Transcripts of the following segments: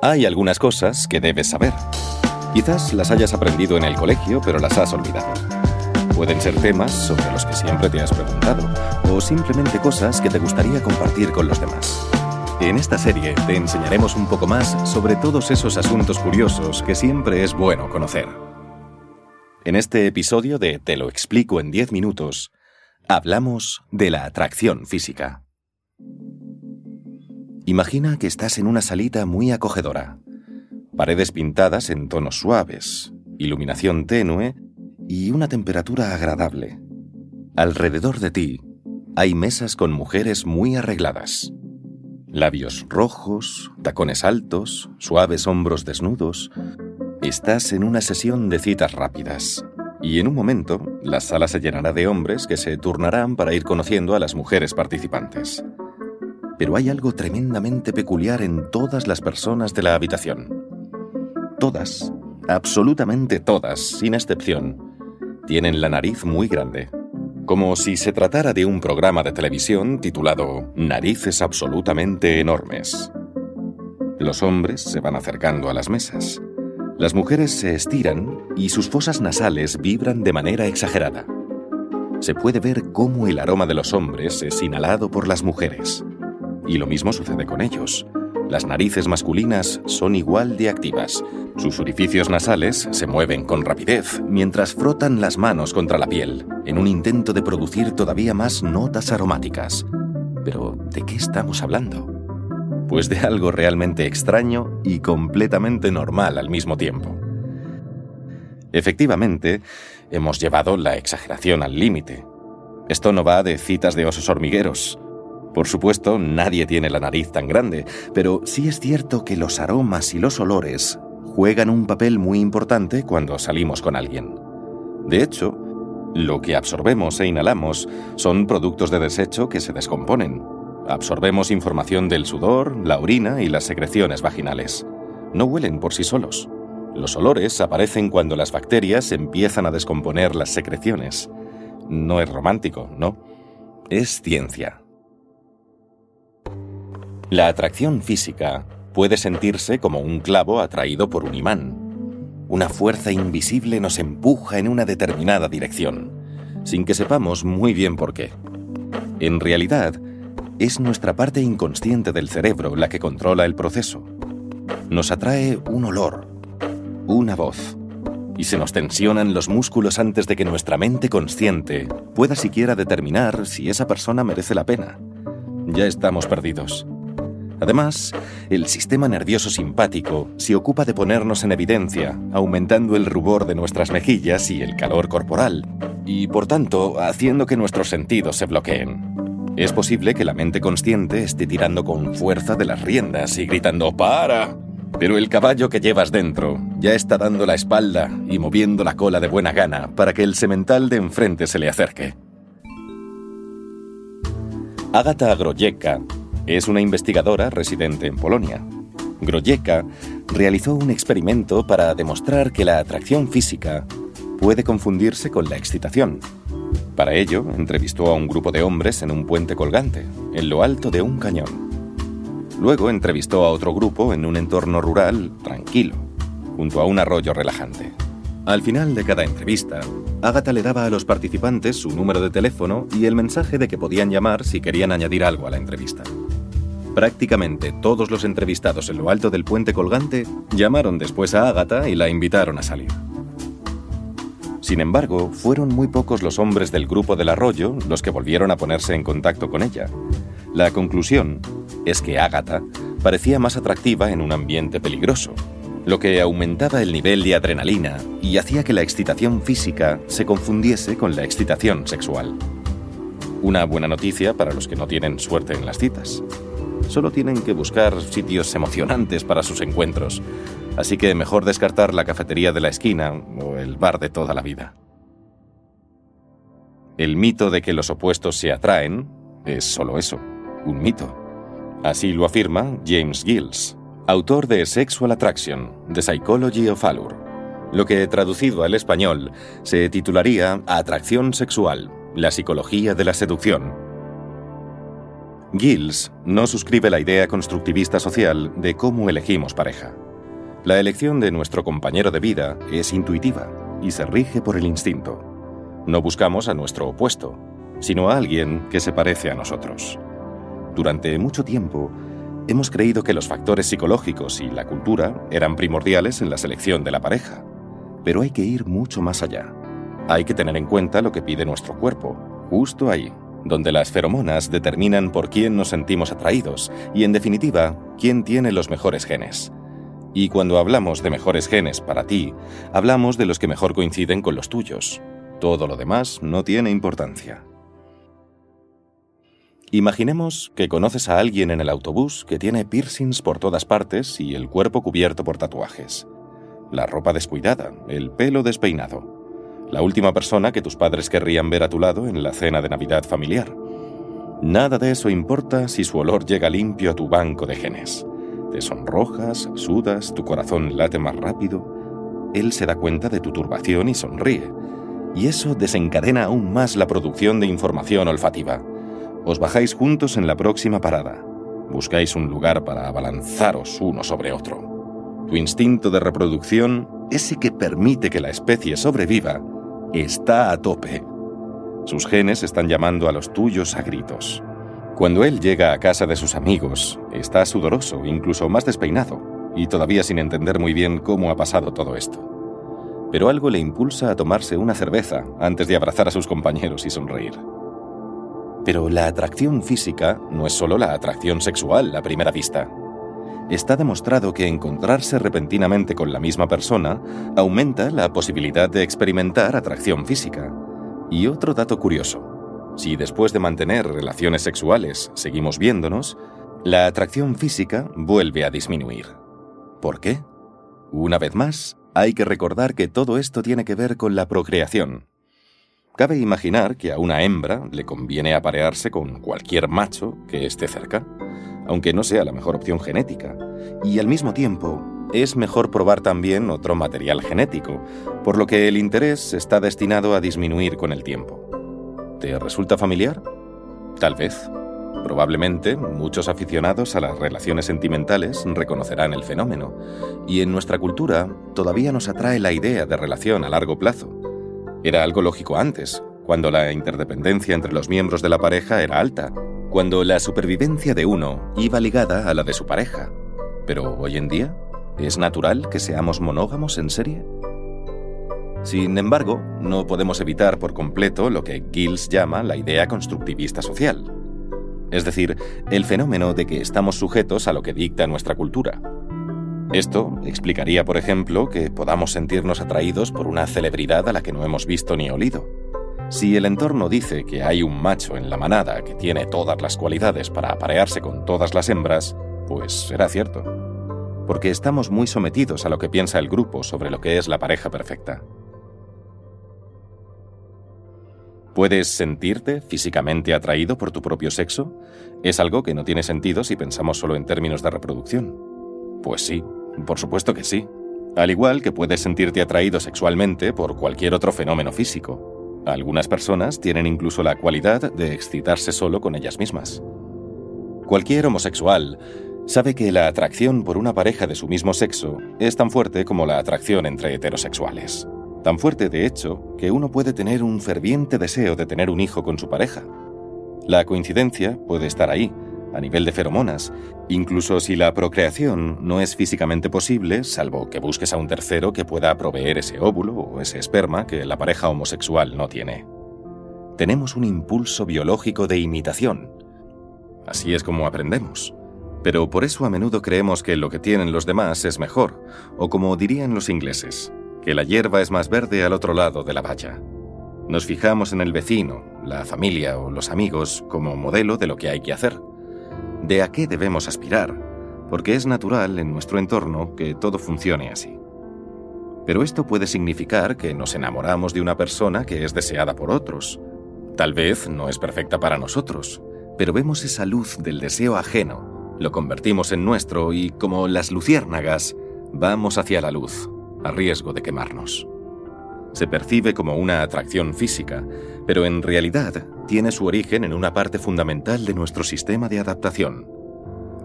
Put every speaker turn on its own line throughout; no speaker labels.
Hay algunas cosas que debes saber. Quizás las hayas aprendido en el colegio, pero las has olvidado. Pueden ser temas sobre los que siempre te has preguntado, o simplemente cosas que te gustaría compartir con los demás. En esta serie te enseñaremos un poco más sobre todos esos asuntos curiosos que siempre es bueno conocer. En este episodio de Te lo explico en 10 minutos, hablamos de la atracción física. Imagina que estás en una salita muy acogedora. Paredes pintadas en tonos suaves, iluminación tenue y una temperatura agradable. Alrededor de ti hay mesas con mujeres muy arregladas. Labios rojos, tacones altos, suaves hombros desnudos. Estás en una sesión de citas rápidas. Y en un momento, la sala se llenará de hombres que se turnarán para ir conociendo a las mujeres participantes. Pero hay algo tremendamente peculiar en todas las personas de la habitación. Todas, absolutamente todas, sin excepción, tienen la nariz muy grande, como si se tratara de un programa de televisión titulado Narices absolutamente enormes. Los hombres se van acercando a las mesas. Las mujeres se estiran y sus fosas nasales vibran de manera exagerada. Se puede ver cómo el aroma de los hombres es inhalado por las mujeres. Y lo mismo sucede con ellos. Las narices masculinas son igual de activas. Sus orificios nasales se mueven con rapidez mientras frotan las manos contra la piel, en un intento de producir todavía más notas aromáticas. Pero, ¿de qué estamos hablando? Pues de algo realmente extraño y completamente normal al mismo tiempo. Efectivamente, hemos llevado la exageración al límite. Esto no va de citas de osos hormigueros. Por supuesto, nadie tiene la nariz tan grande, pero sí es cierto que los aromas y los olores juegan un papel muy importante cuando salimos con alguien. De hecho, lo que absorbemos e inhalamos son productos de desecho que se descomponen. Absorbemos información del sudor, la orina y las secreciones vaginales. No huelen por sí solos. Los olores aparecen cuando las bacterias empiezan a descomponer las secreciones. No es romántico, ¿no? Es ciencia. La atracción física puede sentirse como un clavo atraído por un imán. Una fuerza invisible nos empuja en una determinada dirección, sin que sepamos muy bien por qué. En realidad, es nuestra parte inconsciente del cerebro la que controla el proceso. Nos atrae un olor, una voz, y se nos tensionan los músculos antes de que nuestra mente consciente pueda siquiera determinar si esa persona merece la pena. Ya estamos perdidos. Además, el sistema nervioso simpático se ocupa de ponernos en evidencia, aumentando el rubor de nuestras mejillas y el calor corporal, y por tanto haciendo que nuestros sentidos se bloqueen. Es posible que la mente consciente esté tirando con fuerza de las riendas y gritando ¡Para! Pero el caballo que llevas dentro ya está dando la espalda y moviendo la cola de buena gana para que el semental de enfrente se le acerque. Agata Agrojeka es una investigadora residente en Polonia. Grojeka realizó un experimento para demostrar que la atracción física puede confundirse con la excitación. Para ello, entrevistó a un grupo de hombres en un puente colgante, en lo alto de un cañón. Luego entrevistó a otro grupo en un entorno rural tranquilo, junto a un arroyo relajante. Al final de cada entrevista, Agatha le daba a los participantes su número de teléfono y el mensaje de que podían llamar si querían añadir algo a la entrevista. Prácticamente todos los entrevistados en lo alto del puente colgante llamaron después a Agatha y la invitaron a salir. Sin embargo, fueron muy pocos los hombres del grupo del arroyo los que volvieron a ponerse en contacto con ella. La conclusión es que Agatha parecía más atractiva en un ambiente peligroso, lo que aumentaba el nivel de adrenalina y hacía que la excitación física se confundiese con la excitación sexual. Una buena noticia para los que no tienen suerte en las citas. Solo tienen que buscar sitios emocionantes para sus encuentros. Así que mejor descartar la cafetería de la esquina o el bar de toda la vida. El mito de que los opuestos se atraen es solo eso, un mito. Así lo afirma James Gills, autor de Sexual Attraction, The Psychology of Allure, lo que traducido al español se titularía Atracción sexual, la psicología de la seducción, Gills no suscribe la idea constructivista social de cómo elegimos pareja. La elección de nuestro compañero de vida es intuitiva y se rige por el instinto. No buscamos a nuestro opuesto, sino a alguien que se parece a nosotros. Durante mucho tiempo, hemos creído que los factores psicológicos y la cultura eran primordiales en la selección de la pareja, pero hay que ir mucho más allá. Hay que tener en cuenta lo que pide nuestro cuerpo, justo ahí, donde las feromonas determinan por quién nos sentimos atraídos y, en definitiva, quién tiene los mejores genes. Y cuando hablamos de mejores genes para ti, hablamos de los que mejor coinciden con los tuyos. Todo lo demás no tiene importancia. Imaginemos que conoces a alguien en el autobús que tiene piercings por todas partes y el cuerpo cubierto por tatuajes. La ropa descuidada, el pelo despeinado la última persona que tus padres querrían ver a tu lado en la cena de Navidad familiar. Nada de eso importa si su olor llega limpio a tu banco de genes. Te sonrojas, sudas, tu corazón late más rápido. Él se da cuenta de tu turbación y sonríe. Y eso desencadena aún más la producción de información olfativa. Os bajáis juntos en la próxima parada. Buscáis un lugar para abalanzaros uno sobre otro. Tu instinto de reproducción, ese que permite que la especie sobreviva, está a tope. Sus genes están llamando a los tuyos a gritos. Cuando él llega a casa de sus amigos, está sudoroso, incluso más despeinado, y todavía sin entender muy bien cómo ha pasado todo esto. Pero algo le impulsa a tomarse una cerveza antes de abrazar a sus compañeros y sonreír. Pero la atracción física no es solo la atracción sexual a primera vista está demostrado que encontrarse repentinamente con la misma persona aumenta la posibilidad de experimentar atracción física. Y otro dato curioso, si después de mantener relaciones sexuales seguimos viéndonos, la atracción física vuelve a disminuir. ¿Por qué? Una vez más, hay que recordar que todo esto tiene que ver con la procreación. Cabe imaginar que a una hembra le conviene aparearse con cualquier macho que esté cerca aunque no sea la mejor opción genética. Y al mismo tiempo, es mejor probar también otro material genético, por lo que el interés está destinado a disminuir con el tiempo. ¿Te resulta familiar? Tal vez. Probablemente muchos aficionados a las relaciones sentimentales reconocerán el fenómeno, y en nuestra cultura todavía nos atrae la idea de relación a largo plazo. Era algo lógico antes, cuando la interdependencia entre los miembros de la pareja era alta, cuando la supervivencia de uno iba ligada a la de su pareja. Pero hoy en día, ¿es natural que seamos monógamos en serie? Sin embargo, no podemos evitar por completo lo que Gills llama la idea constructivista social. Es decir, el fenómeno de que estamos sujetos a lo que dicta nuestra cultura. Esto explicaría, por ejemplo, que podamos sentirnos atraídos por una celebridad a la que no hemos visto ni olido si el entorno dice que hay un macho en la manada que tiene todas las cualidades para aparearse con todas las hembras, pues será cierto. Porque estamos muy sometidos a lo que piensa el grupo sobre lo que es la pareja perfecta. ¿Puedes sentirte físicamente atraído por tu propio sexo? Es algo que no tiene sentido si pensamos solo en términos de reproducción. Pues sí, por supuesto que sí. Al igual que puedes sentirte atraído sexualmente por cualquier otro fenómeno físico. Algunas personas tienen incluso la cualidad de excitarse solo con ellas mismas. Cualquier homosexual sabe que la atracción por una pareja de su mismo sexo es tan fuerte como la atracción entre heterosexuales. Tan fuerte, de hecho, que uno puede tener un ferviente deseo de tener un hijo con su pareja. La coincidencia puede estar ahí, a nivel de feromonas, incluso si la procreación no es físicamente posible, salvo que busques a un tercero que pueda proveer ese óvulo o ese esperma que la pareja homosexual no tiene. Tenemos un impulso biológico de imitación. Así es como aprendemos. Pero por eso a menudo creemos que lo que tienen los demás es mejor, o como dirían los ingleses, que la hierba es más verde al otro lado de la valla. Nos fijamos en el vecino, la familia o los amigos como modelo de lo que hay que hacer de a qué debemos aspirar, porque es natural en nuestro entorno que todo funcione así. Pero esto puede significar que nos enamoramos de una persona que es deseada por otros. Tal vez no es perfecta para nosotros, pero vemos esa luz del deseo ajeno, lo convertimos en nuestro y, como las luciérnagas, vamos hacia la luz, a riesgo de quemarnos. Se percibe como una atracción física, pero en realidad tiene su origen en una parte fundamental de nuestro sistema de adaptación.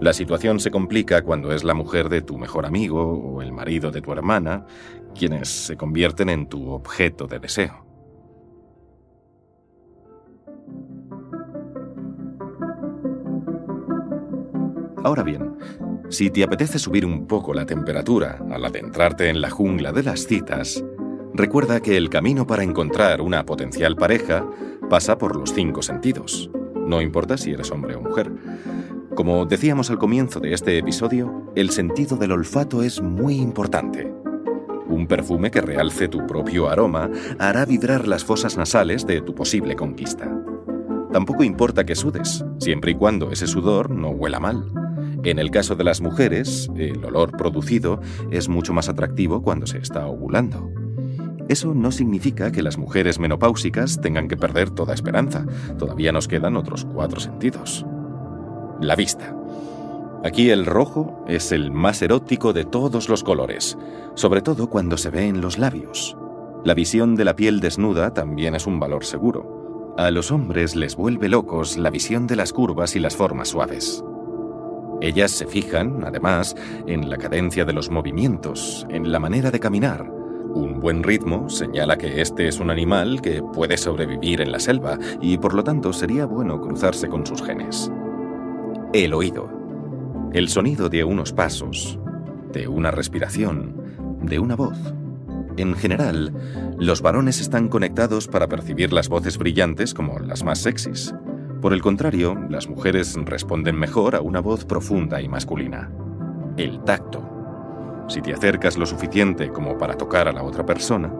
La situación se complica cuando es la mujer de tu mejor amigo o el marido de tu hermana quienes se convierten en tu objeto de deseo. Ahora bien, si te apetece subir un poco la temperatura al adentrarte en la jungla de las citas, recuerda que el camino para encontrar una potencial pareja pasa por los cinco sentidos. No importa si eres hombre o mujer. Como decíamos al comienzo de este episodio, el sentido del olfato es muy importante. Un perfume que realce tu propio aroma hará vibrar las fosas nasales de tu posible conquista. Tampoco importa que sudes, siempre y cuando ese sudor no huela mal. En el caso de las mujeres, el olor producido es mucho más atractivo cuando se está ovulando. Eso no significa que las mujeres menopáusicas tengan que perder toda esperanza. Todavía nos quedan otros cuatro sentidos. La vista. Aquí el rojo es el más erótico de todos los colores, sobre todo cuando se ve en los labios. La visión de la piel desnuda también es un valor seguro. A los hombres les vuelve locos la visión de las curvas y las formas suaves. Ellas se fijan, además, en la cadencia de los movimientos, en la manera de caminar. Buen ritmo señala que este es un animal que puede sobrevivir en la selva y por lo tanto sería bueno cruzarse con sus genes. El oído. El sonido de unos pasos, de una respiración, de una voz. En general, los varones están conectados para percibir las voces brillantes como las más sexys. Por el contrario, las mujeres responden mejor a una voz profunda y masculina. El tacto. Si te acercas lo suficiente como para tocar a la otra persona,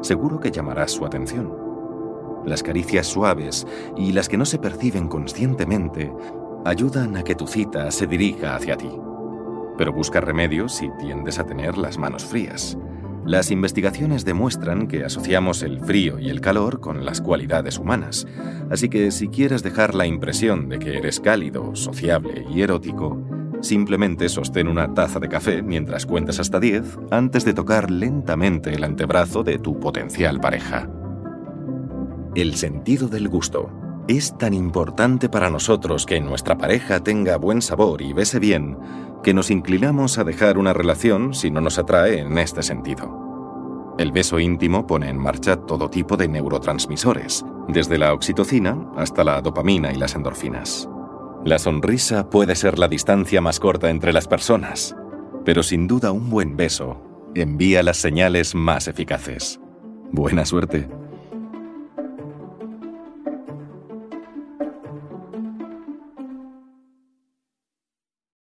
seguro que llamarás su atención. Las caricias suaves y las que no se perciben conscientemente ayudan a que tu cita se dirija hacia ti. Pero busca remedios si tiendes a tener las manos frías. Las investigaciones demuestran que asociamos el frío y el calor con las cualidades humanas, así que si quieres dejar la impresión de que eres cálido, sociable y erótico, simplemente sostén una taza de café mientras cuentas hasta 10 antes de tocar lentamente el antebrazo de tu potencial pareja. El sentido del gusto. Es tan importante para nosotros que nuestra pareja tenga buen sabor y bese bien que nos inclinamos a dejar una relación si no nos atrae en este sentido. El beso íntimo pone en marcha todo tipo de neurotransmisores, desde la oxitocina hasta la dopamina y las endorfinas. La sonrisa puede ser la distancia más corta entre las personas, pero sin duda un buen beso envía las señales más eficaces. Buena suerte.